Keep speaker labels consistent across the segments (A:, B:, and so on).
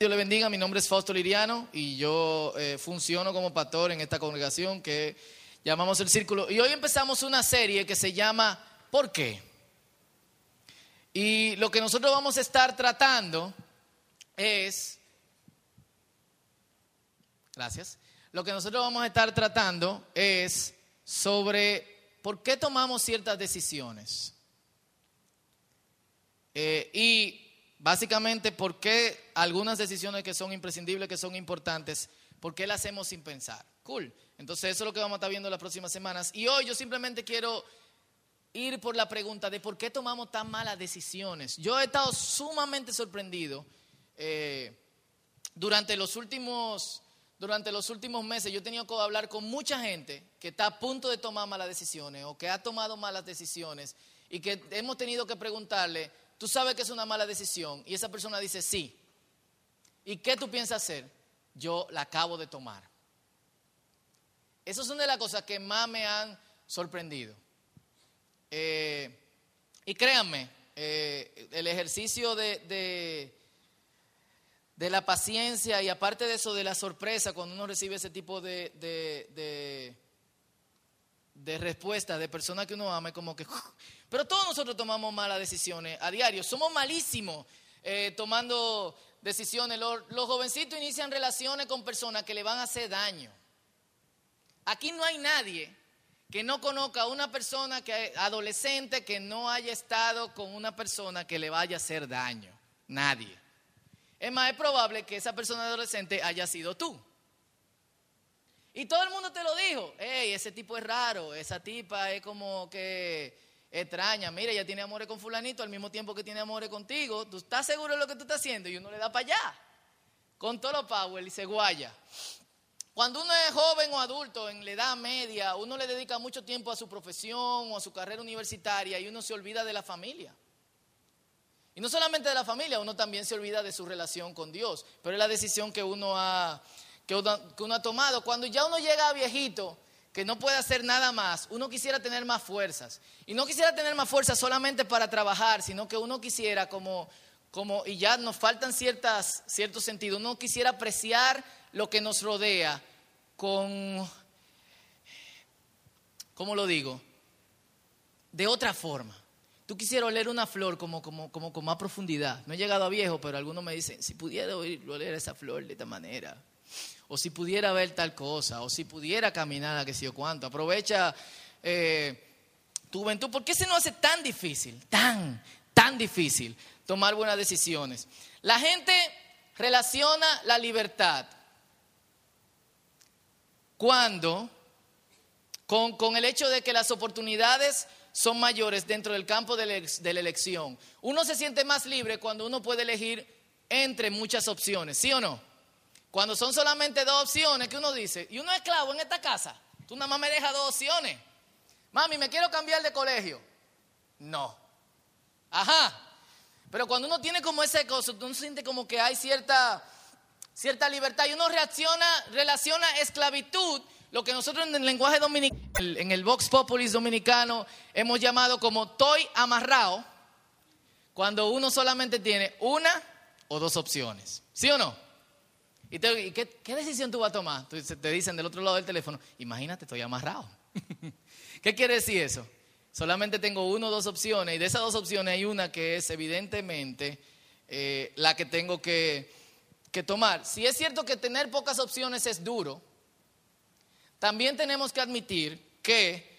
A: Dios le bendiga, mi nombre es Fausto Liriano y yo eh, funciono como pastor en esta congregación que llamamos el Círculo. Y hoy empezamos una serie que se llama ¿Por qué? Y lo que nosotros vamos a estar tratando es, gracias, lo que nosotros vamos a estar tratando es sobre por qué tomamos ciertas decisiones. Eh, y Básicamente, ¿por qué algunas decisiones que son imprescindibles, que son importantes, por qué las hacemos sin pensar? Cool. Entonces, eso es lo que vamos a estar viendo las próximas semanas. Y hoy yo simplemente quiero ir por la pregunta de por qué tomamos tan malas decisiones. Yo he estado sumamente sorprendido eh, durante los últimos durante los últimos meses yo he tenido que hablar con mucha gente que está a punto de tomar malas decisiones o que ha tomado malas decisiones y que hemos tenido que preguntarle, tú sabes que es una mala decisión y esa persona dice sí. ¿Y qué tú piensas hacer? Yo la acabo de tomar. Esas son de las cosas que más me han sorprendido. Eh, y créanme, eh, el ejercicio de, de, la paciencia y aparte de eso, de la sorpresa cuando uno recibe ese tipo de, de, de respuesta de personas que uno ama, como que pero todos nosotros tomamos malas decisiones a diario. Somos malísimos eh, tomando decisiones. Los, jovencitos inician relaciones con personas que le van a hacer daño. Aquí no hay nadie que no conozca a una persona que adolescente que no haya estado con una persona que le vaya a hacer daño. Nadie. Es más, es probable que esa persona adolescente haya sido tú. Y todo el mundo te lo dijo. Hey, ese tipo es raro, esa tipa es como que extraña. Mira, ella tiene amores con fulanito al mismo tiempo que tiene amores contigo. ¿Tú estás seguro de lo que tú estás haciendo? Y uno le da para allá. Con todo lo power y se guaya. Cuando uno es joven o adulto, en la edad media, uno le dedica mucho tiempo a su profesión o a su carrera universitaria y uno se olvida de la familia. Y no solamente de la familia, uno también se olvida de su relación con Dios. Pero es la decisión que uno ha, que uno, que uno ha tomado. Cuando ya uno llega a viejito, que no puede hacer nada más, uno quisiera tener más fuerzas. Y no quisiera tener más fuerzas solamente para trabajar, sino que uno quisiera como, como y ya nos faltan ciertas, ciertos sentidos, uno quisiera apreciar lo que nos rodea con, ¿cómo lo digo? De otra forma. Tú quisieras oler una flor como, como, como con más profundidad. No he llegado a viejo, pero algunos me dicen, si pudiera oler esa flor de esta manera o si pudiera ver tal cosa, o si pudiera caminar a qué sé yo cuánto. Aprovecha eh, tu juventud. ¿Por qué se nos hace tan difícil, tan, tan difícil tomar buenas decisiones? La gente relaciona la libertad cuando, con, con el hecho de que las oportunidades son mayores dentro del campo de la elección. Uno se siente más libre cuando uno puede elegir entre muchas opciones, ¿sí o no? Cuando son solamente dos opciones que uno dice, y uno es esclavo en esta casa, tú nada más me dejas dos opciones. Mami, me quiero cambiar de colegio. No. Ajá. Pero cuando uno tiene como ese cosa, uno siente como que hay cierta, cierta libertad y uno reacciona, relaciona esclavitud, lo que nosotros en el lenguaje dominicano, en el Vox Populis dominicano, hemos llamado como estoy amarrado, cuando uno solamente tiene una o dos opciones. ¿Sí o no? ¿Y, qué, decisión tú vas a tomar? te dicen del otro lado del teléfono, imagínate, estoy amarrado. ¿Qué quiere decir eso? Solamente tengo una o dos opciones y de esas dos opciones hay una que es evidentemente eh, la que tengo que, que tomar. Si es cierto que tener pocas opciones es duro, también tenemos que admitir que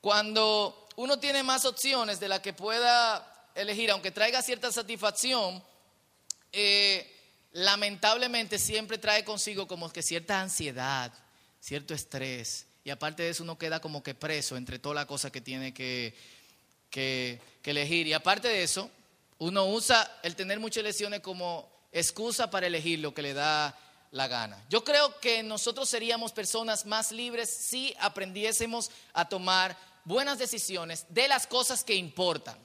A: cuando uno tiene más opciones de las que pueda elegir, aunque traiga cierta satisfacción, eh, lamentablemente siempre trae consigo como que cierta ansiedad, cierto estrés. Y aparte de eso uno queda como que preso entre todas las cosas que tiene que, que, elegir. Y aparte de eso, uno usa el tener muchas elecciones como excusa para elegir lo que le da la gana. Yo creo que nosotros seríamos personas más libres si aprendiésemos a tomar buenas decisiones de las cosas que importan.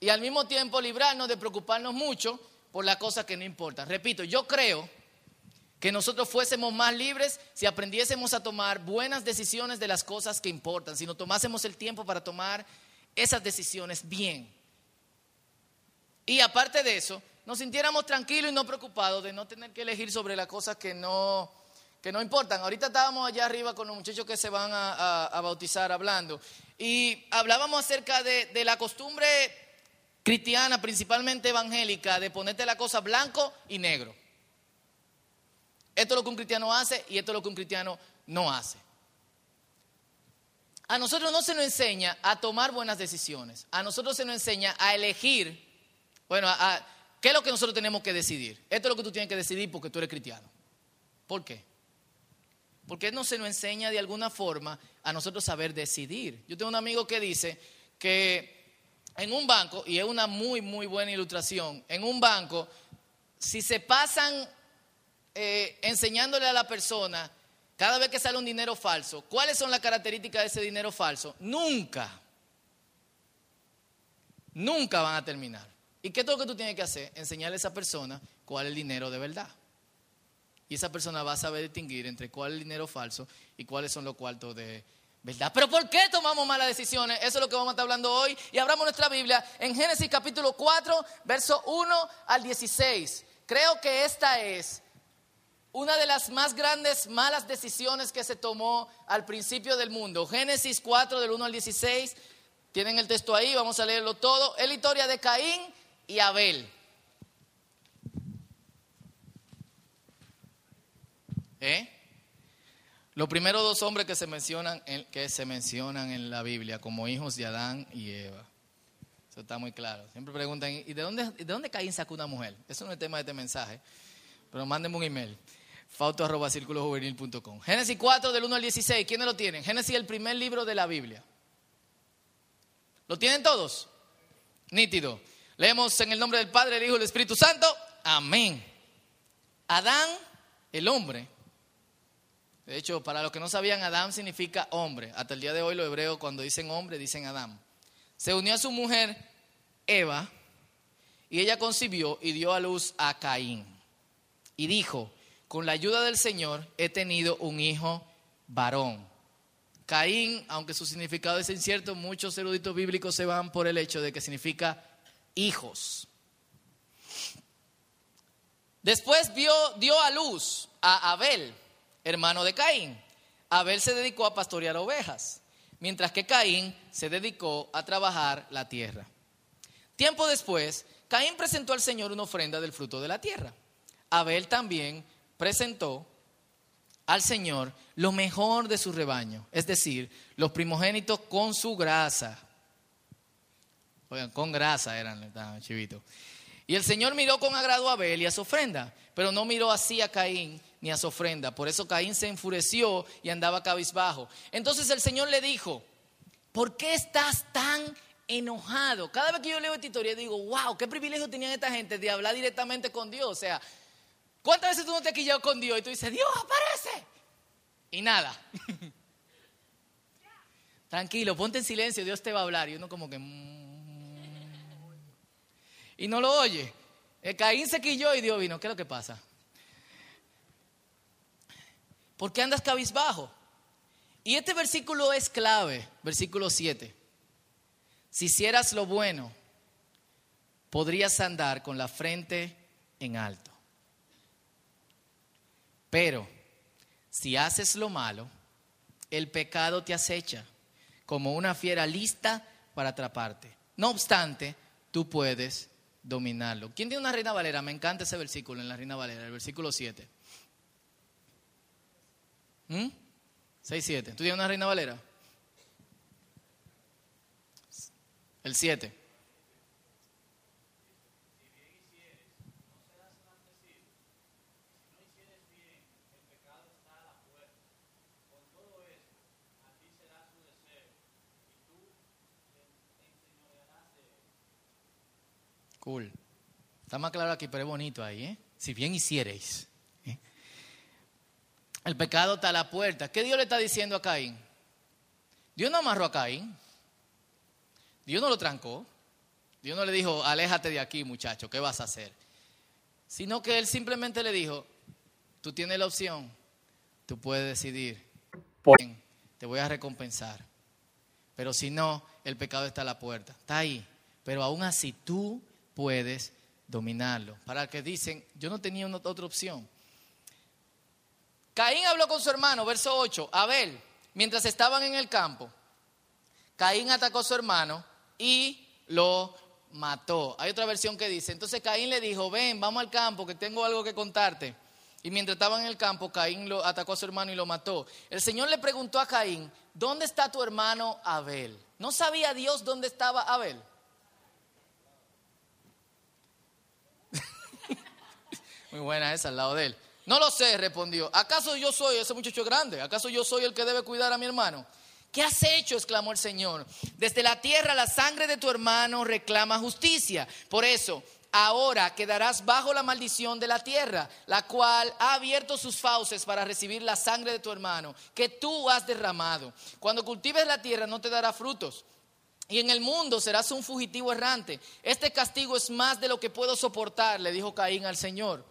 A: Y al mismo tiempo librarnos de preocuparnos mucho por las cosas que no importan. Repito, yo creo que nosotros fuésemos más libres si aprendiésemos a tomar buenas decisiones de las cosas que importan, si nos tomásemos el tiempo para tomar esas decisiones bien. Y aparte de eso, nos sintiéramos tranquilos y no preocupados de no tener que elegir sobre las cosas que no, que no importan. Ahorita estábamos allá arriba con los muchachos que se van a, bautizar hablando y hablábamos acerca de, la costumbre cristiana, principalmente evangélica, de ponerte la cosa blanco y negro. Esto es lo que un cristiano hace y esto es lo que un cristiano no hace. A nosotros no se nos enseña a tomar buenas decisiones. A nosotros se nos enseña a elegir, bueno, a, ¿qué es lo que nosotros tenemos que decidir? Esto es lo que tú tienes que decidir porque tú eres cristiano. ¿Por qué? Porque no se nos enseña de alguna forma a nosotros saber decidir. Yo tengo un amigo que dice que en un banco, y es una muy, muy buena ilustración, en un banco, si se pasan eh, enseñándole a la persona cada vez que sale un dinero falso, ¿cuáles son las características de ese dinero falso? Nunca, nunca van a terminar. ¿Y qué es lo que tú tienes que hacer? Enseñarle a esa persona cuál es el dinero de verdad. Y esa persona va a saber distinguir entre cuál es el dinero falso y cuáles son los cuartos de verdad. Pero ¿por qué tomamos malas decisiones? Eso es lo que vamos a estar hablando hoy. Y abramos nuestra Biblia en Génesis capítulo 4, verso 1 al 16. Creo que esta es una de las más grandes malas decisiones que se tomó al principio del mundo. Génesis 4 del 1 al 16. Tienen el texto ahí, vamos a leerlo todo. Es la historia de Caín y Abel. ¿Eh? Los primeros dos hombres que se mencionan en, que se mencionan en la Biblia como hijos de Adán y Eva. Eso está muy claro. Siempre preguntan, ¿y de dónde, de dónde Caín sacó una mujer? Eso no es el tema de este mensaje, pero mándenme un email fauto Génesis 4 del 1 al 16, ¿quiénes lo tienen? Génesis el primer libro de la Biblia. ¿Lo tienen todos? Nítido. Leemos en el nombre del Padre, el Hijo y el Espíritu Santo. Amén. Adán, el hombre. De hecho, para los que no sabían, Adán significa hombre. Hasta el día de hoy los hebreos cuando dicen hombre dicen Adán. Se unió a su mujer Eva y ella concibió y dio a luz a Caín. Y dijo, con la ayuda del Señor he tenido un hijo varón. Caín, aunque su significado es incierto, muchos eruditos bíblicos se van por el hecho de que significa hijos. Después dio, dio a luz a Abel, hermano de Caín. Abel se dedicó a pastorear ovejas, mientras que Caín se dedicó a trabajar la tierra. Tiempo después, Caín presentó al Señor una ofrenda del fruto de la tierra. Abel también presentó al Señor lo mejor de su rebaño, es decir, los primogénitos con su grasa. Oigan, con grasa eran, chivitos. Y el Señor miró con agrado a Abel y a su ofrenda, pero no miró así a Caín ni a su ofrenda. Por eso Caín se enfureció y andaba cabizbajo. Entonces el Señor le dijo, ¿por qué estás tan enojado? Cada vez que yo leo esta historia digo, wow, qué privilegio tenían esta gente de hablar directamente con Dios. O sea, ¿Cuántas veces tú no te has quillado con Dios y tú dices, Dios aparece? Y nada. Tranquilo, ponte en silencio, Dios te va a hablar. Y uno como que... Mm". Y no lo oye. El Caín se quilló y Dios vino. ¿Qué es lo que pasa? ¿Por qué andas cabizbajo? Y este versículo es clave, versículo 7. Si hicieras lo bueno, podrías andar con la frente en alto. Pero si haces lo malo, el pecado te acecha como una fiera lista para atraparte. No obstante, tú puedes dominarlo. ¿Quién tiene una reina valera? Me encanta ese versículo en la reina valera, el versículo 7. ¿Mm? 6, 7. ¿Tú tienes una reina valera? El 7. Cool. Está más claro aquí, pero es bonito ahí, ¿eh? Si bien hicierais. El pecado está a la puerta. ¿Qué Dios le está diciendo a Caín? Dios no amarró a Caín. Dios no lo trancó. Dios no le dijo, aléjate de aquí, muchacho, ¿qué vas a hacer? Sino que él simplemente le dijo, tú tienes la opción, tú puedes decidir. Te voy a recompensar. Pero si no, el pecado está a la puerta. Está ahí. Pero aún así tú puedes dominarlo. Para que dicen, yo no tenía otra opción. Caín habló con su hermano, verso 8, Abel, mientras estaban en el campo. Caín atacó a su hermano y lo mató. Hay otra versión que dice, entonces Caín le dijo, ven, vamos al campo, que tengo algo que contarte. Y mientras estaban en el campo, Caín lo atacó a su hermano y lo mató. El Señor le preguntó a Caín, ¿dónde está tu hermano Abel? ¿No sabía Dios dónde estaba Abel? Muy buena esa al lado de él. No lo sé, respondió. ¿Acaso yo soy ese muchacho grande? ¿Acaso yo soy el que debe cuidar a mi hermano? ¿Qué has hecho? exclamó el Señor. Desde la tierra la sangre de tu hermano reclama justicia. Por eso, ahora quedarás bajo la maldición de la tierra, la cual ha abierto sus fauces para recibir la sangre de tu hermano, que tú has derramado. Cuando cultives la tierra no te dará frutos. Y en el mundo serás un fugitivo errante. Este castigo es más de lo que puedo soportar, le dijo Caín al Señor.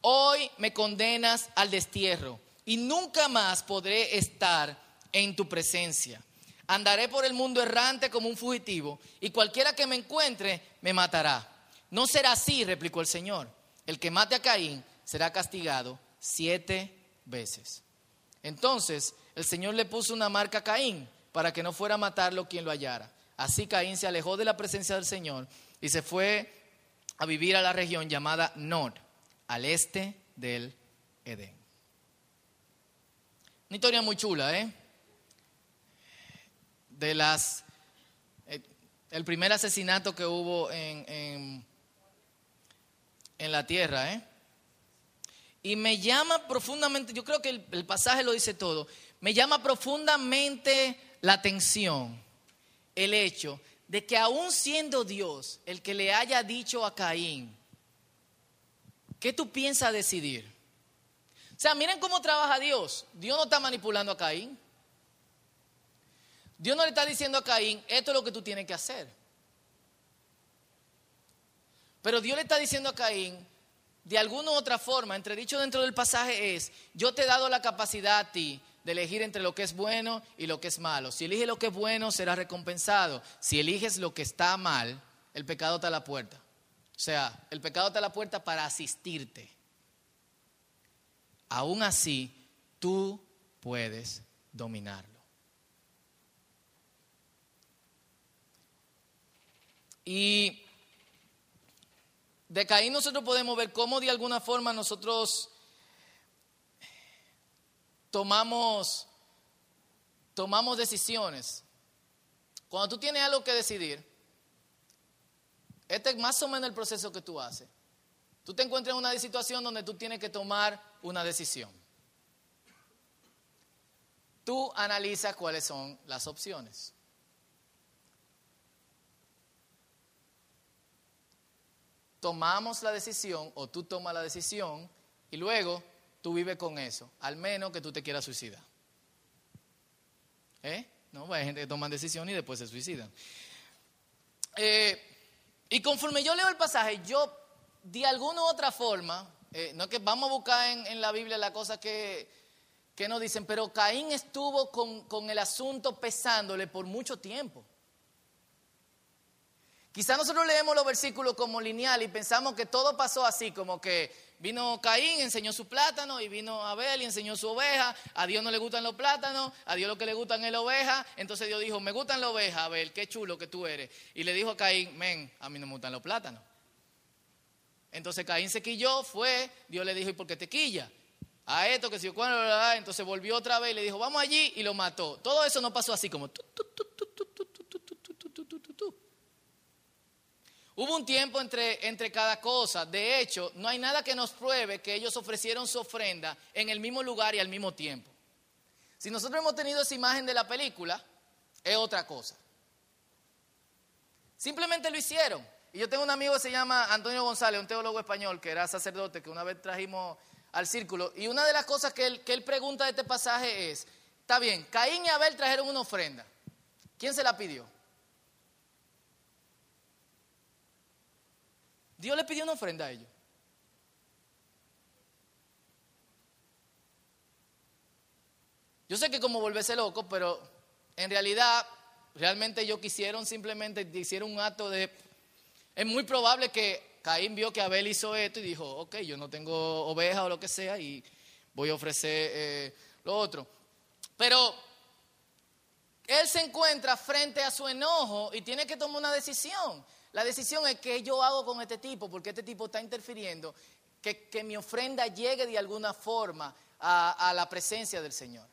A: Hoy me condenas al destierro y nunca más podré estar en tu presencia. Andaré por el mundo errante como un fugitivo y cualquiera que me encuentre me matará. No será así, replicó el Señor. El que mate a Caín será castigado siete veces. Entonces el Señor le puso una marca a Caín para que no fuera a matarlo quien lo hallara. Así Caín se alejó de la presencia del Señor y se fue a vivir a la región llamada Nod, al este del Edén. Una historia muy chula, ¿eh? De las. Eh, el primer asesinato que hubo en, en, la tierra, ¿eh? Y me llama profundamente, yo creo que el, el, pasaje lo dice todo, me llama profundamente la atención el hecho de que aún siendo Dios el que le haya dicho a Caín, ¿qué tú piensas decidir? O sea, miren cómo trabaja Dios. Dios no está manipulando a Caín. Dios no le está diciendo a Caín, esto es lo que tú tienes que hacer. Pero Dios le está diciendo a Caín, de alguna u otra forma, entre dicho dentro del pasaje es, yo te he dado la capacidad a ti de elegir entre lo que es bueno y lo que es malo. Si eliges lo que es bueno, será recompensado. Si eliges lo que está mal, el pecado está a la puerta. O sea, el pecado está a la puerta para asistirte. Aún así, tú puedes dominarlo. Y de Caín nosotros podemos ver cómo de alguna forma nosotros tomamos, tomamos decisiones. Cuando tú tienes algo que decidir, este es más o menos el proceso que tú haces. Tú te encuentras en una situación donde tú tienes que tomar una decisión. Tú analizas cuáles son las opciones. Tomamos la decisión o tú tomas la decisión y luego tú vives con eso, al menos que tú te quieras suicidar. ¿Eh? No, hay gente que toma decisiones y después se suicidan. Eh, y conforme yo leo el pasaje, yo de alguna u otra forma, eh, no es que vamos a buscar en, la Biblia la cosa que, que nos dicen, pero Caín estuvo con, con el asunto pesándole por mucho tiempo. Quizá nosotros leemos los versículos como lineal y pensamos que todo pasó así, como que Vino Caín, enseñó su plátano, y vino Abel y enseñó su oveja. A Dios no le gustan los plátanos, a Dios lo que le gustan es la oveja. Entonces Dios dijo, me gustan las ovejas, Abel, qué chulo que tú eres. Y le dijo a Caín, men, a mí no me gustan los plátanos. Entonces Caín se quilló, fue, Dios le dijo, ¿y por qué te quilla? A esto, que si yo cuando, entonces volvió otra vez y le dijo, vamos allí, y lo mató. Todo eso no pasó así como... Hubo un tiempo entre, entre cada cosa. De hecho, no hay nada que nos pruebe que ellos ofrecieron su ofrenda en el mismo lugar y al mismo tiempo. Si nosotros hemos tenido esa imagen de la película, es otra cosa. Simplemente lo hicieron. Y yo tengo un amigo que se llama Antonio González, un teólogo español que era sacerdote, que una vez trajimos al círculo. Y una de las cosas que él, que él pregunta de este pasaje es, está bien, Caín y Abel trajeron una ofrenda. ¿Quién se la pidió? Dios le pidió una ofrenda a ellos. Yo sé que como volverse loco, pero en realidad, realmente ellos quisieron simplemente, hicieron un acto de... Es muy probable que Caín vio que Abel hizo esto y dijo, ok, yo no tengo oveja o lo que sea y voy a ofrecer eh, lo otro. Pero él se encuentra frente a su enojo y tiene que tomar una decisión. La decisión es que yo hago con este tipo, porque este tipo está interfiriendo, que, mi ofrenda llegue de alguna forma a, a la presencia del Señor.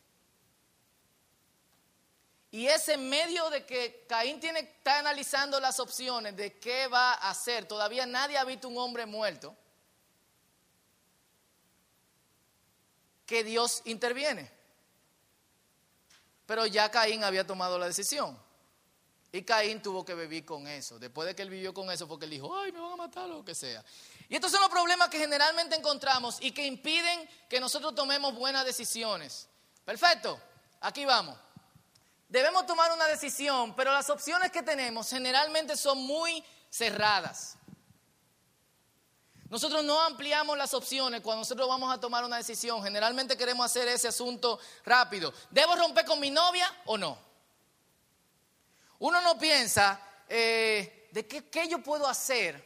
A: Y es en medio de que Caín tiene, está analizando las opciones de qué va a hacer. Todavía nadie ha visto un hombre muerto. Que Dios interviene. Pero ya Caín había tomado la decisión. Y Caín tuvo que vivir con eso. Después de que él vivió con eso, porque él dijo, ay, me van a matar o lo que sea. Y estos son los problemas que generalmente encontramos y que impiden que nosotros tomemos buenas decisiones. Perfecto, aquí vamos. Debemos tomar una decisión, pero las opciones que tenemos generalmente son muy cerradas. Nosotros no ampliamos las opciones cuando nosotros vamos a tomar una decisión. Generalmente queremos hacer ese asunto rápido. ¿Debo romper con mi novia o no? Uno no piensa eh, de qué, qué yo puedo hacer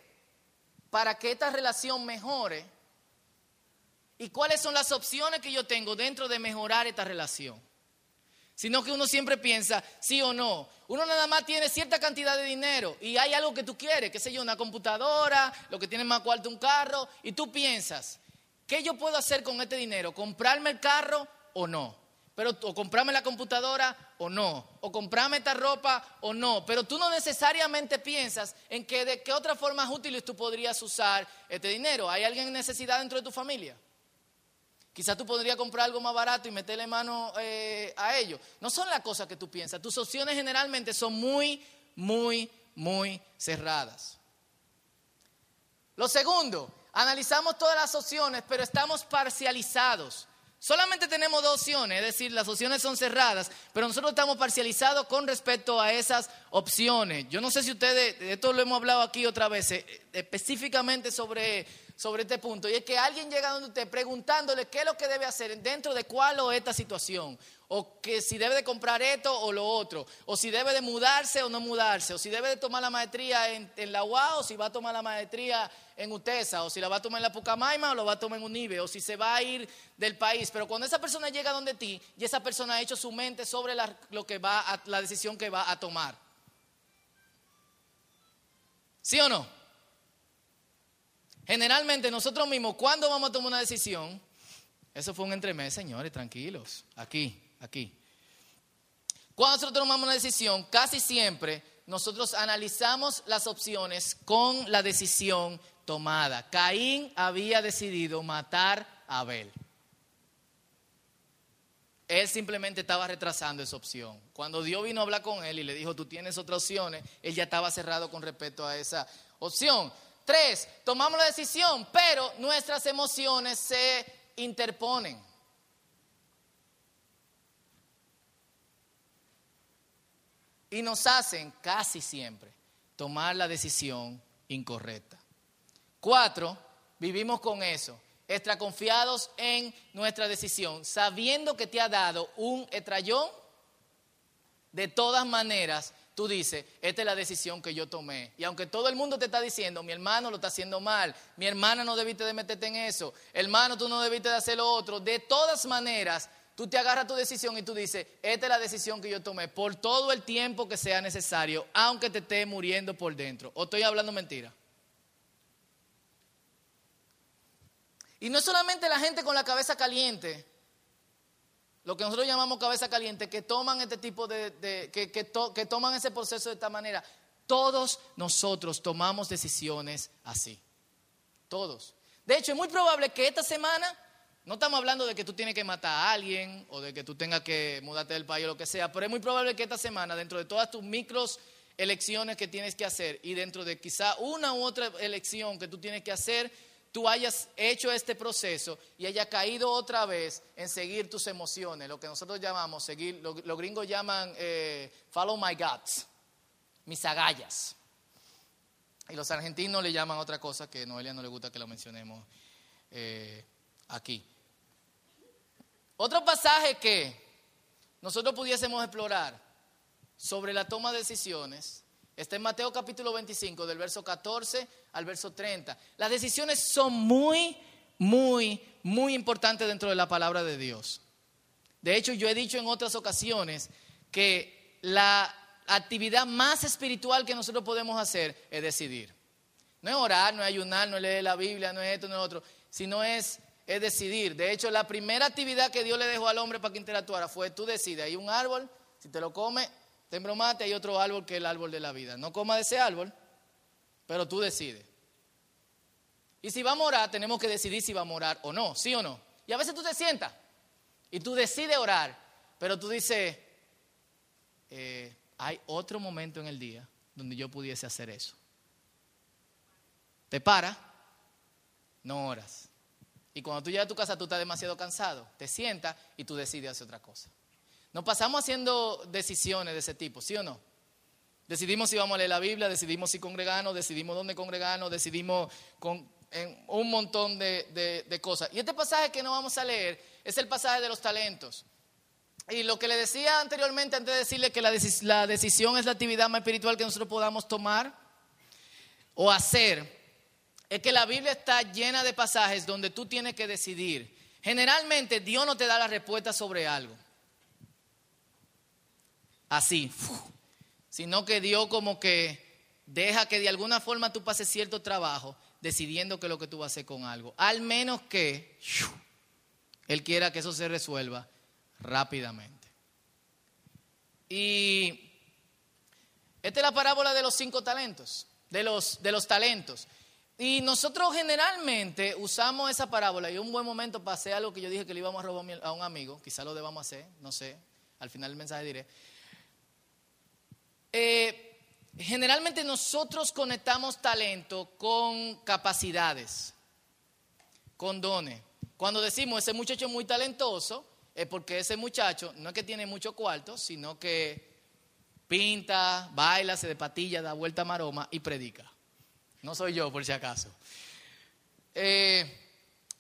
A: para que esta relación mejore y cuáles son las opciones que yo tengo dentro de mejorar esta relación sino que uno siempre piensa sí o no. Uno nada más tiene cierta cantidad de dinero y hay algo que tú quieres, qué sé yo, una computadora, lo que tiene más cuarto un carro, y tú piensas, ¿qué yo puedo hacer con este dinero? ¿Comprarme el carro o no? Pero, o comprarme la computadora o no, o comprarme esta ropa o no, pero tú no necesariamente piensas en que de qué otras formas útiles tú podrías usar este dinero. ¿Hay alguien en necesidad dentro de tu familia? Quizás tú podrías comprar algo más barato y meterle mano eh, a ello. No son las cosas que tú piensas. Tus opciones generalmente son muy, muy, muy cerradas. Lo segundo, analizamos todas las opciones, pero estamos parcializados. Solamente tenemos dos opciones, es decir, las opciones son cerradas, pero nosotros estamos parcializados con respecto a esas opciones. Yo no sé si ustedes, esto lo hemos hablado aquí otra vez, específicamente sobre sobre este punto. Y es que alguien llega donde usted preguntándole qué es lo que debe hacer dentro de cuál o esta situación. O que si debe de comprar esto o lo otro. O si debe de mudarse o no mudarse. O si debe de tomar la maestría en, la UA o si va a tomar la maestría en UTESA. O si la va a tomar en la Pucamaima o lo va a tomar en UNIBE. O si se va a ir del país. Pero cuando esa persona llega donde ti y esa persona ha hecho su mente sobre lo que va la decisión que va a tomar. ¿Sí o no? Generalmente nosotros mismos, cuando vamos a tomar una decisión, eso fue un entremés, señores, tranquilos, aquí, aquí. Cuando nosotros tomamos una decisión, casi siempre nosotros analizamos las opciones con la decisión tomada. Caín había decidido matar a Abel. Él simplemente estaba retrasando esa opción. Cuando Dios vino a hablar con él y le dijo, tú tienes otras opciones, él ya estaba cerrado con respecto a esa opción. Tres, tomamos la decisión, pero nuestras emociones se interponen. Y nos hacen casi siempre tomar la decisión incorrecta. Cuatro, vivimos con eso, extra confiados en nuestra decisión, sabiendo que te ha dado un estrellón, de todas maneras tú dices, esta es la decisión que yo tomé. Y aunque todo el mundo te está diciendo, mi hermano lo está haciendo mal, mi hermana no debiste de meterte en eso, hermano tú no debiste de hacer lo otro, de todas maneras, tú te agarras tu decisión y tú dices, esta es la decisión que yo tomé por todo el tiempo que sea necesario, aunque te esté muriendo por dentro. ¿O estoy hablando mentira? Y no solamente la gente con la cabeza caliente lo que nosotros llamamos cabeza caliente, que toman este tipo de, que, que toman ese proceso de esta manera. Todos nosotros tomamos decisiones así. Todos. De hecho, es muy probable que esta semana, no estamos hablando de que tú tienes que matar a alguien o de que tú tengas que mudarte del país o lo que sea, pero es muy probable que esta semana, dentro de todas tus micros elecciones que tienes que hacer y dentro de quizá una u otra elección que tú tienes que hacer, tú hayas hecho este proceso y haya caído otra vez en seguir tus emociones, lo que nosotros llamamos, seguir, los gringos llaman eh, follow my guts, mis agallas. Y los argentinos le llaman otra cosa que a Noelia no le gusta que lo mencionemos eh, aquí. Otro pasaje que nosotros pudiésemos explorar sobre la toma de decisiones Está en Mateo capítulo 25, del verso 14 al verso 30. Las decisiones son muy, muy, muy importantes dentro de la palabra de Dios. De hecho, yo he dicho en otras ocasiones que la actividad más espiritual que nosotros podemos hacer es decidir. No es orar, no es ayunar, no es leer la Biblia, no es esto, no es otro, sino es, es decidir. De hecho, la primera actividad que Dios le dejó al hombre para que interactuara fue tú decides. Hay un árbol, si te lo comes, te embromate, hay otro árbol que es el árbol de la vida. No coma de ese árbol, pero tú decides. Y si va a morar, tenemos que decidir si va a morar o no, sí o no. Y a veces tú te sientas y tú decides orar, pero tú dices, eh, hay otro momento en el día donde yo pudiese hacer eso. Te para, no oras. Y cuando tú llegas a tu casa, tú estás demasiado cansado, te sientas y tú decides hacer otra cosa. Nos pasamos haciendo decisiones de ese tipo, ¿sí o no? Decidimos si vamos a leer la Biblia, decidimos si congregarnos, decidimos dónde congregarnos, decidimos con, en un montón de, de cosas. Y este pasaje que no vamos a leer es el pasaje de los talentos. Y lo que le decía anteriormente, antes de decirle que la, la decisión es la actividad más espiritual que nosotros podamos tomar o hacer, es que la Biblia está llena de pasajes donde tú tienes que decidir. Generalmente Dios no te da la respuesta sobre algo. Así, sino que Dios como que deja que de alguna forma tú pases cierto trabajo decidiendo qué es lo que tú vas a hacer con algo. Al menos que Él quiera que eso se resuelva rápidamente. Y esta es la parábola de los cinco talentos, de los, de los talentos. Y nosotros generalmente usamos esa parábola y un buen momento hacer algo que yo dije que le íbamos a robar a un amigo, quizá lo debamos hacer, no sé, al final del mensaje diré. Eh, generalmente nosotros conectamos talento con capacidades, con dones. Cuando decimos ese muchacho es muy talentoso, es porque ese muchacho no es que tiene mucho cuarto, sino que pinta, baila, se de patilla, da vuelta a maroma y predica. No soy yo, por si acaso. Eh,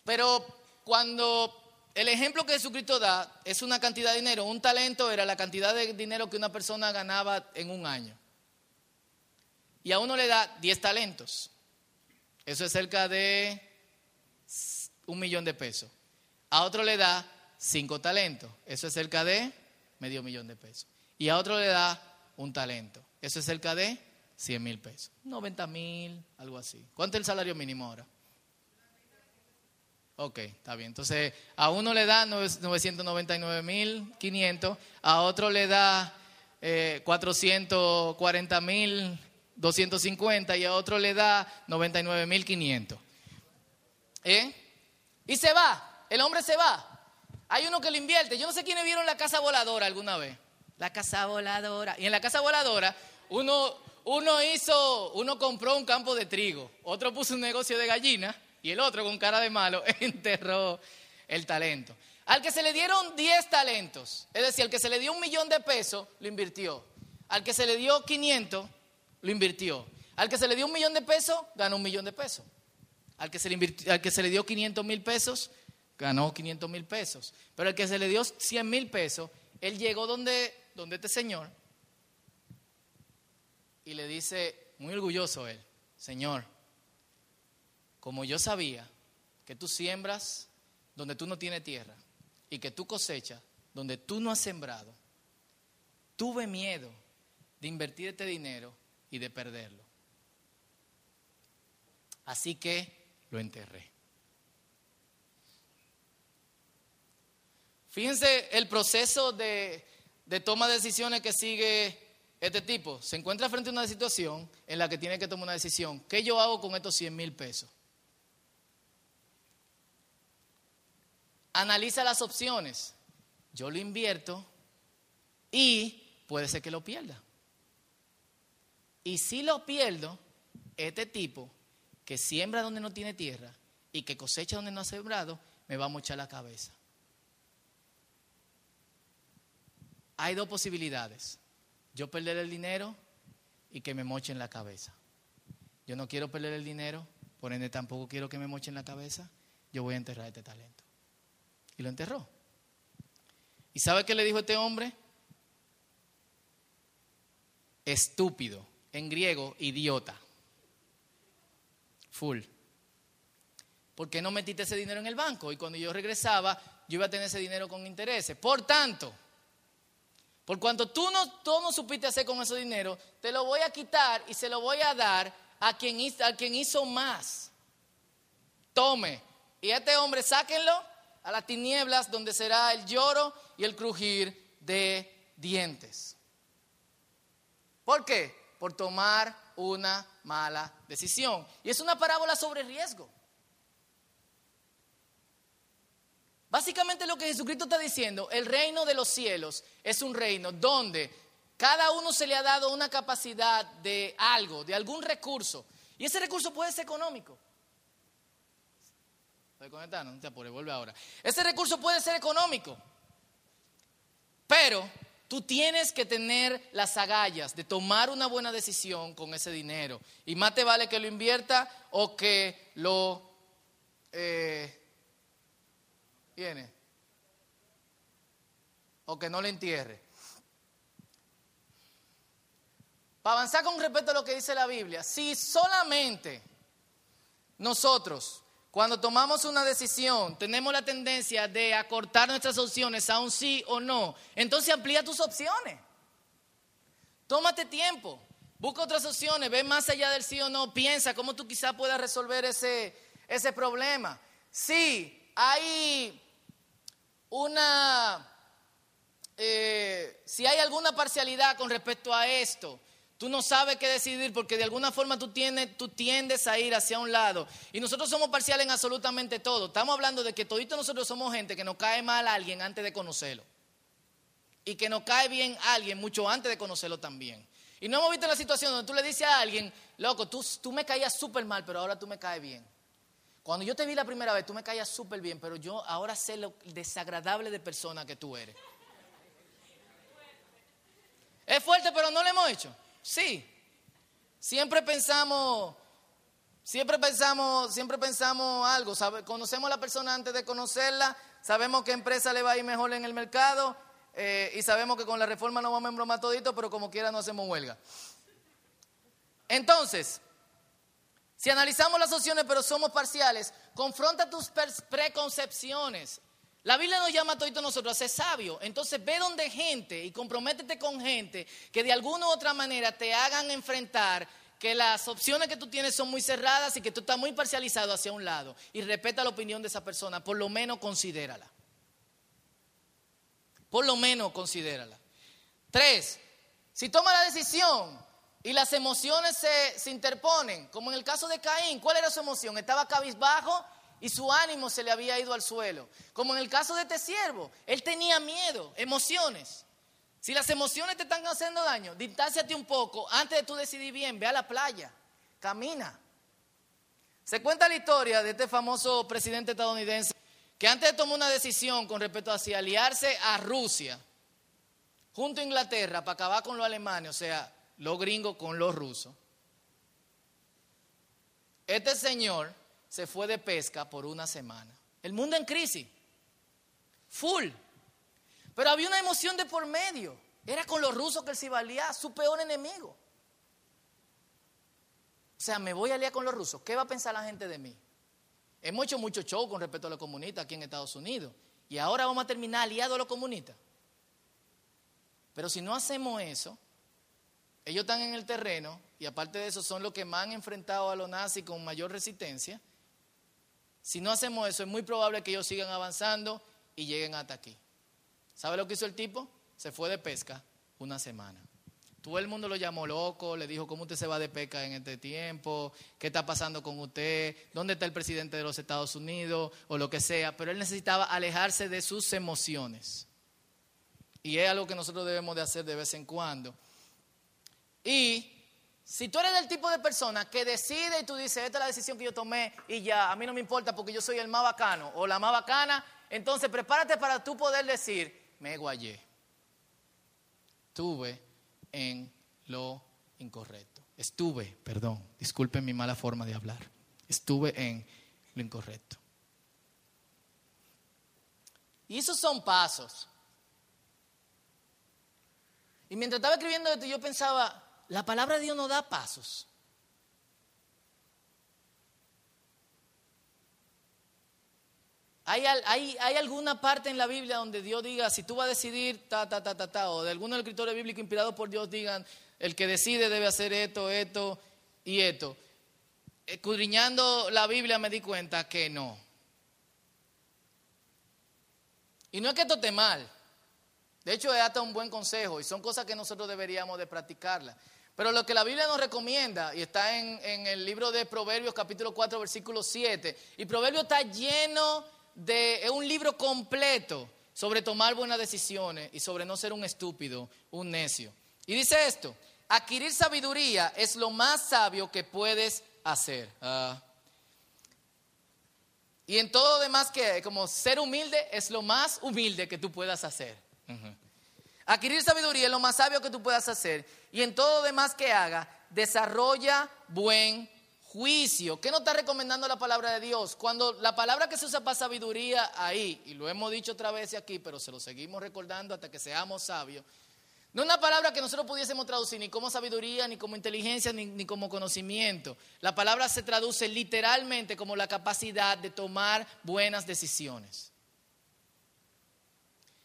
A: pero cuando el ejemplo que Jesucristo da es una cantidad de dinero, un talento era la cantidad de dinero que una persona ganaba en un año. Y a uno le da 10 talentos. Eso es cerca de un millón de pesos. A otro le da cinco talentos. Eso es cerca de medio millón de pesos. Y a otro le da un talento. Eso es cerca de 100 mil pesos. 90 mil, algo así. ¿Cuánto es el salario mínimo ahora? Ok, está bien. Entonces, a uno le da 999 mil 500, a otro le da 440 eh, mil 250 y a otro le da 99 mil 500. ¿Eh? Y se va, el hombre se va. Hay uno que lo invierte. Yo no sé quiénes vieron la casa voladora alguna vez. La casa voladora. Y en la casa voladora, uno, uno hizo, uno compró un campo de trigo, otro puso un negocio de gallina y el otro con cara de malo enterró el talento. Al que se le dieron 10 talentos, es decir, al que se le dio un millón de pesos, lo invirtió. Al que se le dio 500, lo invirtió. Al que se le dio un millón de pesos, ganó un millón de pesos. Al que se le, al que se le dio 500 mil pesos, ganó 500 mil pesos. Pero el que se le dio 100 mil pesos, él llegó donde, donde este señor y le dice, muy orgulloso él, Señor, como yo sabía que tú siembras donde tú no tienes tierra y que tú cosechas donde tú no has sembrado, tuve miedo de invertir este dinero y de perderlo. Así que lo enterré. Fíjense el proceso de, toma de decisiones que sigue este tipo. Se encuentra frente a una situación en la que tiene que tomar una decisión. ¿Qué yo hago con estos 100 mil pesos? Analiza las opciones. Yo lo invierto y puede ser que lo pierda. Y si lo pierdo, este tipo que siembra donde no tiene tierra y que cosecha donde no ha sembrado, me va a mochar la cabeza. hay dos posibilidades. Yo perder el dinero y que me mochen la cabeza. Yo no quiero perder el dinero, por ende tampoco quiero que me mochen la cabeza. Yo voy a enterrar este talento. Y lo enterró. ¿Y sabe qué le dijo este hombre? Estúpido. en griego, idiota. Full. ¿Por qué no metiste ese dinero en el banco? Y cuando yo regresaba, yo iba a tener ese dinero con intereses. Por tanto, por cuanto tú no, tú supiste hacer con ese dinero, te lo voy a quitar y se lo voy a dar a quien, a quien hizo más. Tome. Y a este hombre sáquenlo a las tinieblas donde será el lloro y el crujir de dientes. ¿Por qué? Por tomar una mala decisión. Y es una parábola sobre riesgo. Básicamente lo que Jesucristo está diciendo, el reino de los cielos es un reino donde cada uno se le ha dado una capacidad de algo, de algún recurso. Y ese recurso puede ser económico. ¿Estoy conectando? No te apures, vuelve ahora. Ese recurso puede ser económico. Pero tú tienes que tener las agallas de tomar una buena decisión con ese dinero. Y más te vale que lo invierta o que lo... Eh, ¿Tiene? O que no le entierre. Para avanzar con respecto a lo que dice la Biblia, si solamente nosotros, cuando tomamos una decisión, tenemos la tendencia de acortar nuestras opciones a un sí o no, entonces amplía tus opciones. Tómate tiempo, busca otras opciones, ve más allá del sí o no, piensa cómo tú quizás puedas resolver ese, ese problema. Sí, hay una, eh, si hay alguna parcialidad con respecto a esto, tú no sabes qué decidir porque de alguna forma tú, tienes, tú tiendes a ir hacia un lado. Y nosotros somos parciales en absolutamente todo. Estamos hablando de que todito nosotros somos gente que nos cae mal a alguien antes de conocerlo. Y que nos cae bien a alguien mucho antes de conocerlo también. Y no hemos visto la situación donde tú le dices a alguien, loco, tú, tú me caías súper mal, pero ahora tú me caes bien. Cuando yo te vi la primera vez, tú me caías súper bien, pero yo ahora sé lo desagradable de persona que tú eres. Es fuerte, pero no lo hemos hecho. Sí. Siempre pensamos, siempre pensamos, siempre pensamos algo. conocemos a la persona antes de conocerla, sabemos qué empresa le va a ir mejor en el mercado eh, y sabemos que con la reforma no vamos a embromar todito, pero como quiera no hacemos huelga. Entonces, si analizamos las opciones pero somos parciales, confronta tus preconcepciones. La Biblia nos llama a todos nosotros a ser sabios. Entonces ve donde gente y comprométete con gente que de alguna u otra manera te hagan enfrentar que las opciones que tú tienes son muy cerradas y que tú estás muy parcializado hacia un lado. Y respeta la opinión de esa persona, por lo menos considérala. Por lo menos considérala. Tres, si toma la decisión y las emociones se, interponen, como en el caso de Caín. ¿Cuál era su emoción? Estaba cabizbajo y su ánimo se le había ido al suelo. Como en el caso de este siervo, él tenía miedo, emociones. Si las emociones te están haciendo daño, distánciate un poco. Antes de tú decidir bien, ve a la playa, camina. Se cuenta la historia de este famoso presidente estadounidense que antes de tomar una decisión con respecto a si aliarse a Rusia junto a Inglaterra para acabar con los alemanes, o sea, los gringos con los rusos. Este señor se fue de pesca por una semana. El mundo en crisis. Full. Pero había una emoción de por medio. Era con los rusos que él se iba a liar, su peor enemigo. O sea, me voy a liar con los rusos. ¿Qué va a pensar la gente de mí? Hemos hecho mucho show con respecto a los comunistas aquí en Estados Unidos. Y ahora vamos a terminar aliados a los comunistas. Pero si no hacemos eso, ellos están en el terreno y aparte de eso son los que más han enfrentado a los nazis con mayor resistencia. Si no hacemos eso, es muy probable que ellos sigan avanzando y lleguen hasta aquí. ¿Sabe lo que hizo el tipo? Se fue de pesca una semana. Todo el mundo lo llamó loco, le dijo, ¿cómo usted se va de pesca en este tiempo? ¿Qué está pasando con usted? ¿Dónde está el presidente de los Estados Unidos? O lo que sea. Pero él necesitaba alejarse de sus emociones. Y es algo que nosotros debemos de hacer de vez en cuando. Y si tú eres del tipo de persona que decide y tú dices, esta es la decisión que yo tomé y ya, a mí no me importa porque yo soy el más bacano o la más bacana, entonces prepárate para tú poder decir, me guayé. Estuve en lo incorrecto. Estuve, perdón, disculpen mi mala forma de hablar. Estuve en lo incorrecto. Y esos son pasos. Y mientras estaba escribiendo esto, yo pensaba, la palabra de Dios no da pasos. ¿Hay, alguna parte en la Biblia donde Dios diga, si tú vas a decidir, ta, ta, ta, ta, ta, o de algunos escritores bíblicos inspirados por Dios digan, el que decide debe hacer esto, esto y esto? Escudriñando la Biblia me di cuenta que no. Y no es que esto esté mal. De hecho, es hasta un buen consejo y son cosas que nosotros deberíamos de practicarlas. Pero lo que la Biblia nos recomienda, y está en, el libro de Proverbios capítulo 4, versículo 7, y Proverbios está lleno de, es un libro completo sobre tomar buenas decisiones y sobre no ser un estúpido, un necio. Y dice esto, adquirir sabiduría es lo más sabio que puedes hacer. Ah. y en todo lo demás que como ser humilde es lo más humilde que tú puedas hacer. Adquirir sabiduría es lo más sabio que tú puedas hacer. Y en todo demás que haga, desarrolla buen juicio. ¿Qué nos está recomendando la palabra de Dios? Cuando la palabra que se usa para sabiduría ahí, y lo hemos dicho otra vez aquí, pero se lo seguimos recordando hasta que seamos sabios, no es una palabra que nosotros pudiésemos traducir ni como sabiduría, ni como inteligencia, ni, como conocimiento. La palabra se traduce literalmente como la capacidad de tomar buenas decisiones.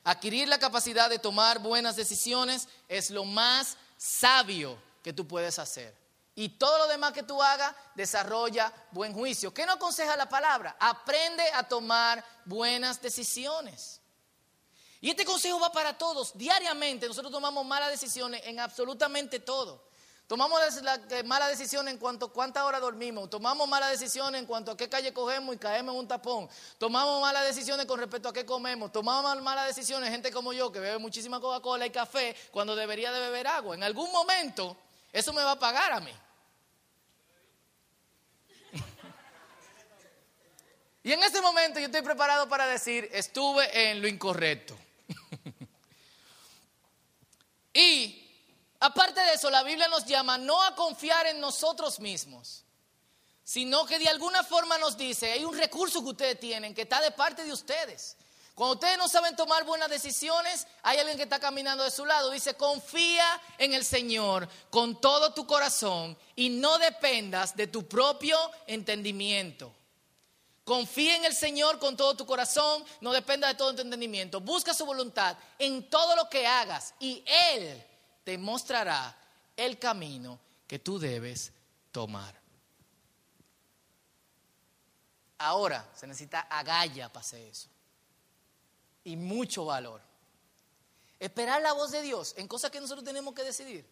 A: Adquirir la capacidad de tomar buenas decisiones es lo más sabio que tú puedes hacer. Y todo lo demás que tú hagas, desarrolla buen juicio. ¿Qué no aconseja la palabra? Aprende a tomar buenas decisiones. Y este consejo va para todos. Diariamente nosotros tomamos malas decisiones en absolutamente todo. Tomamos la mala decisión en cuanto a cuántas horas dormimos. Tomamos mala decisión en cuanto a qué calle cogemos y caemos en un tapón. Tomamos malas decisiones con respecto a qué comemos. Tomamos malas decisiones, gente como yo, que bebe muchísima Coca-Cola y café cuando debería de beber agua. En algún momento eso me va a pagar a mí. y en ese momento yo estoy preparado para decir, estuve en lo incorrecto. y aparte de eso, la Biblia nos llama no a confiar en nosotros mismos, sino que de alguna forma nos dice, hay un recurso que ustedes tienen que está de parte de ustedes. Cuando ustedes no saben tomar buenas decisiones, hay alguien que está caminando de su lado. Dice, confía en el Señor con todo tu corazón y no dependas de tu propio entendimiento. Confía en el Señor con todo tu corazón, no dependa de todo tu entendimiento. Busca su voluntad en todo lo que hagas y Él te mostrará el camino que tú debes tomar. Ahora se necesita agalla para hacer eso y mucho valor. Esperar la voz de Dios en cosas que nosotros tenemos que decidir.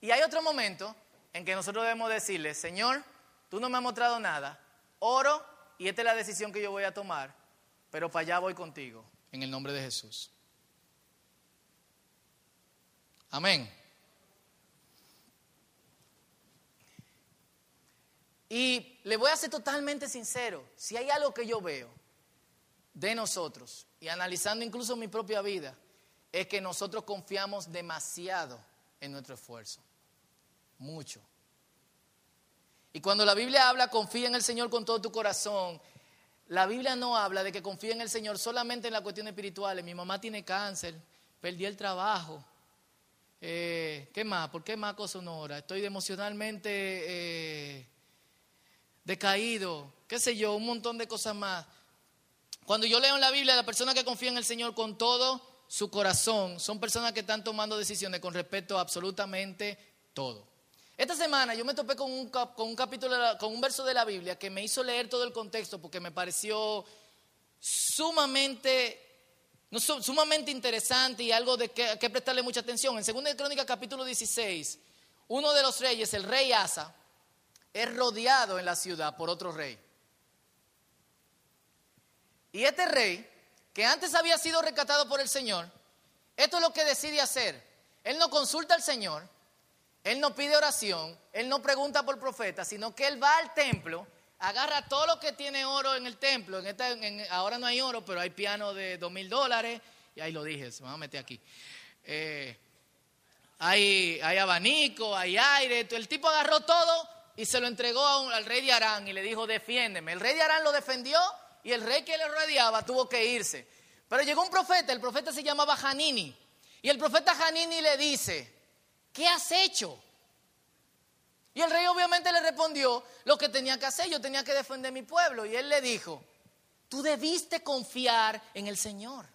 A: Y hay otro momento en que nosotros debemos decirle, Señor, tú no me has mostrado nada, oro y esta es la decisión que yo voy a tomar, pero para allá voy contigo, en el nombre de Jesús. Amén. Y le voy a ser totalmente sincero, si hay algo que yo veo de nosotros, y analizando incluso mi propia vida, es que nosotros confiamos demasiado en nuestro esfuerzo, mucho. Y cuando la Biblia habla, confía en el Señor con todo tu corazón, la Biblia no habla de que confía en el Señor solamente en la cuestión espiritual. Mi mamá tiene cáncer, perdí el trabajo. Eh, ¿Qué más? ¿Por qué más cosa honora? Estoy emocionalmente... Eh, decaído, qué sé yo, un montón de cosas más. Cuando yo leo en la Biblia, la persona que confía en el Señor con todo su corazón son personas que están tomando decisiones con respecto a absolutamente todo. Esta semana yo me topé con un, con un capítulo, con un verso de la Biblia que me hizo leer todo el contexto porque me pareció sumamente, sumamente interesante y algo de que, que prestarle mucha atención. En 2 Crónica capítulo 16, uno de los reyes, el rey Asa, es rodeado en la ciudad por otro rey. Y este rey, que antes había sido rescatado por el Señor, esto es lo que decide hacer. Él no consulta al Señor, él no pide oración, él no pregunta por profeta, sino que él va al templo, agarra todo lo que tiene oro en el templo. Ahora no hay oro, pero hay piano de dos mil dólares, y ahí lo dije, se me va a meter aquí. Eh, hay, hay abanico, hay aire. El tipo agarró todo y se lo entregó al rey de Arán y le dijo, defiéndeme. El rey de Arán lo defendió y el rey que le rodeaba tuvo que irse. Pero llegó un profeta, el profeta se llamaba Hanini, y el profeta Hanini le dice, ¿qué has hecho? Y el rey obviamente le respondió lo que tenía que hacer, yo tenía que defender mi pueblo. Y él le dijo, tú debiste confiar en el Señor.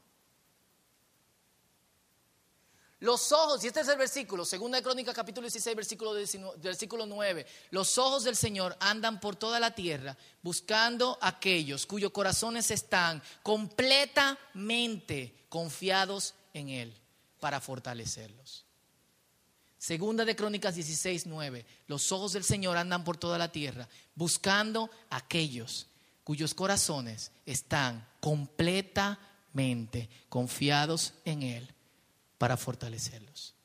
A: Los ojos, y este es el versículo, segunda de Crónica capítulo 16, versículo, 19, versículo 9, los ojos del Señor andan por toda la tierra buscando aquellos cuyos corazones están completamente confiados en Él para fortalecerlos. Segunda de Crónicas 16, 9, los ojos del Señor andan por toda la tierra buscando a aquellos cuyos corazones están completamente confiados en Él para fortalecerlos.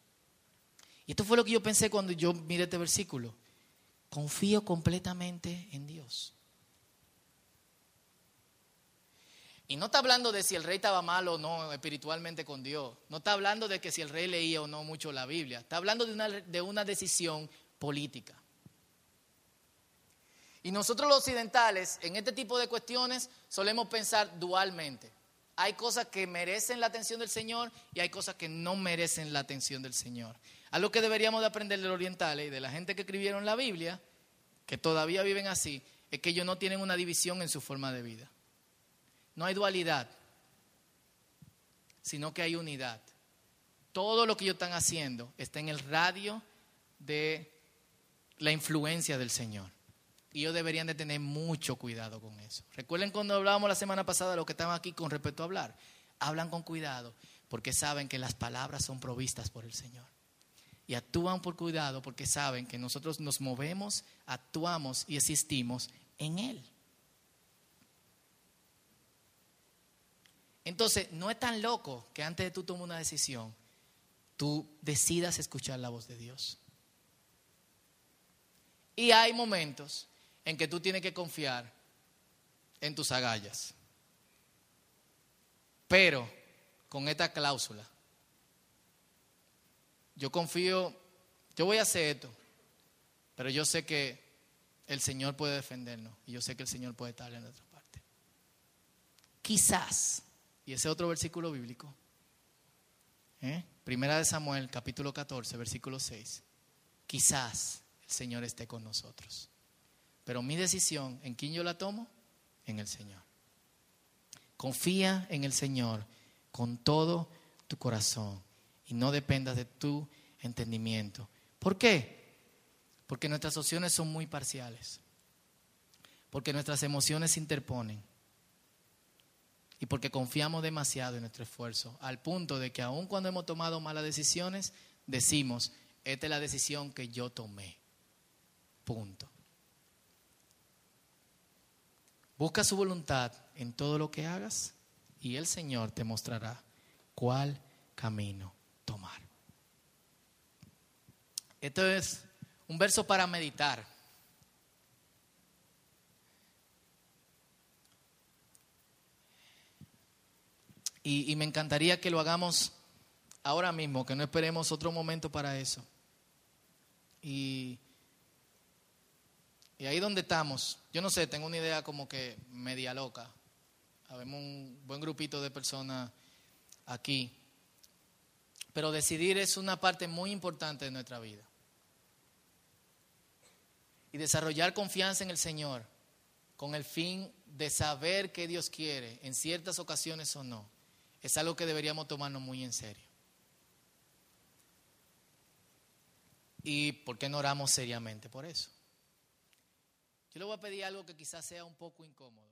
A: Y esto fue lo que yo pensé cuando yo miré este versículo. Confío completamente en Dios. Y no está hablando de si el rey estaba mal o no espiritualmente con Dios. No está hablando de que si el rey leía o no mucho la Biblia. Está hablando de una, de una decisión política. Y nosotros los occidentales, en este tipo de cuestiones, solemos pensar dualmente hay cosas que merecen la atención del Señor y hay cosas que no merecen la atención del Señor. Algo que deberíamos de aprender de los orientales y de la gente que escribieron la Biblia, que todavía viven así, es que ellos no tienen una división en su forma de vida. No hay dualidad, sino que hay unidad. Todo lo que ellos están haciendo está en el radio de la influencia del Señor. Y ellos deberían de tener mucho cuidado con eso. Recuerden cuando hablábamos la semana pasada de lo que estaban aquí con respecto a hablar. Hablan con cuidado porque saben que las palabras son provistas por el Señor. Y actúan por cuidado porque saben que nosotros nos movemos, actuamos y existimos en Él. Entonces, no es tan loco que antes de tú tomar una decisión, tú decidas escuchar la voz de Dios. Y hay momentos en que tú tienes que confiar en tus agallas. Pero con esta cláusula, yo confío, yo voy a hacer esto, pero yo sé que el Señor puede defendernos y yo sé que el Señor puede estar en otra parte. Quizás, y ese otro versículo bíblico, ¿eh? Primera de Samuel, capítulo 14, versículo 6, quizás el Señor esté con nosotros. Pero mi decisión, ¿en quién yo la tomo? En el Señor. Confía en el Señor con todo tu corazón y no dependas de tu entendimiento. ¿Por qué? Porque nuestras opciones son muy parciales. Porque nuestras emociones se interponen. Y porque confiamos demasiado en nuestro esfuerzo, al punto de que aun cuando hemos tomado malas decisiones, decimos, esta es la decisión que yo tomé. Punto. Busca su voluntad en todo lo que hagas y el Señor te mostrará cuál camino tomar. Esto es un verso para meditar. Y, me encantaría que lo hagamos ahora mismo, que no esperemos otro momento para eso. Y y ahí donde estamos, yo no sé, tengo una idea como que media loca. Habemos un buen grupito de personas aquí. Pero decidir es una parte muy importante de nuestra vida. Y desarrollar confianza en el Señor con el fin de saber qué Dios quiere en ciertas ocasiones o no, es algo que deberíamos tomarnos muy en serio. ¿Y por qué no oramos seriamente por eso? Yo le voy a pedir algo que quizás sea un poco incómodo.